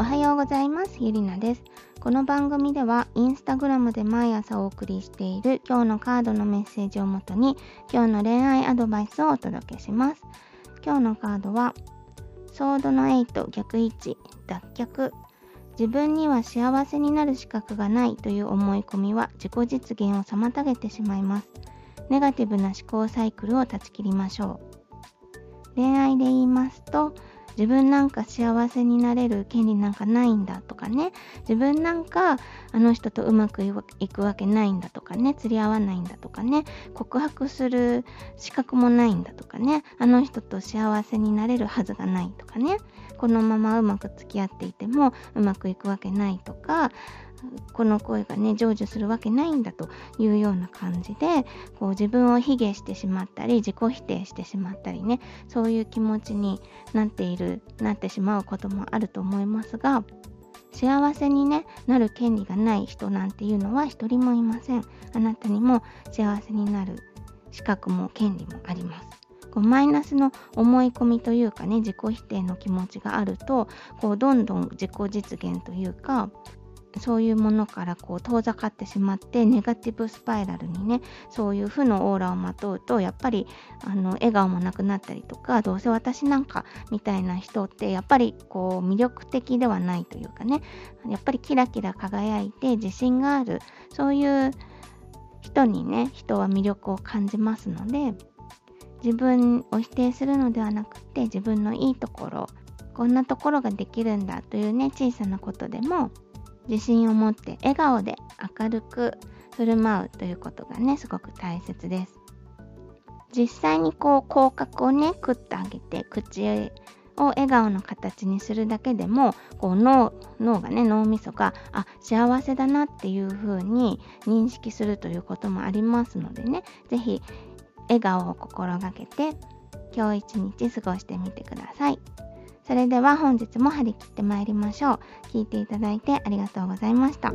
おはようございます。ゆりなです。この番組ではインスタグラムで毎朝お送りしている今日のカードのメッセージをもとに今日の恋愛アドバイスをお届けします。今日のカードはソードの8逆位置脱却。自分には幸せになる資格がないという思い込みは自己実現を妨げてしまいます。ネガティブな思考サイクルを断ち切りましょう。恋愛で言いますと自分なんか幸せになれる権利なんかないんだとかね。自分なんかあの人とうまくいくわけないんだとかね。釣り合わないんだとかね。告白する資格もないんだとかね。あの人と幸せになれるはずがないとかね。このままうまく付き合っていてもうまくいくわけないとか。この声がね成就するわけないんだというような感じでこう自分を卑下してしまったり自己否定してしまったりねそういう気持ちになっているなってしまうこともあると思いますが幸せに、ね、なる権利がない人なんていうのは一人もいません。あなたにも幸せになる資格も権利もあります。こうマイナスの思い込みというかね自己否定の気持ちがあるとこうどんどん自己実現というかそういうものからこう遠ざかってしまってネガティブスパイラルにねそういう負のオーラをまとうとやっぱりあの笑顔もなくなったりとかどうせ私なんかみたいな人ってやっぱりこう魅力的ではないというかねやっぱりキラキラ輝いて自信があるそういう人にね人は魅力を感じますので自分を否定するのではなくて自分のいいところこんなところができるんだというね小さなことでも自信を持って笑顔で明るく振る舞うということがねすごく大切です実際にこう口角をねくってあげて口を笑顔の形にするだけでもこう脳脳がね脳みそがあ幸せだなっていう風に認識するということもありますのでね是非笑顔を心がけて今日一日過ごしてみてください。それでは本日も張り切ってまいりましょう。聞いていただいてありがとうございました。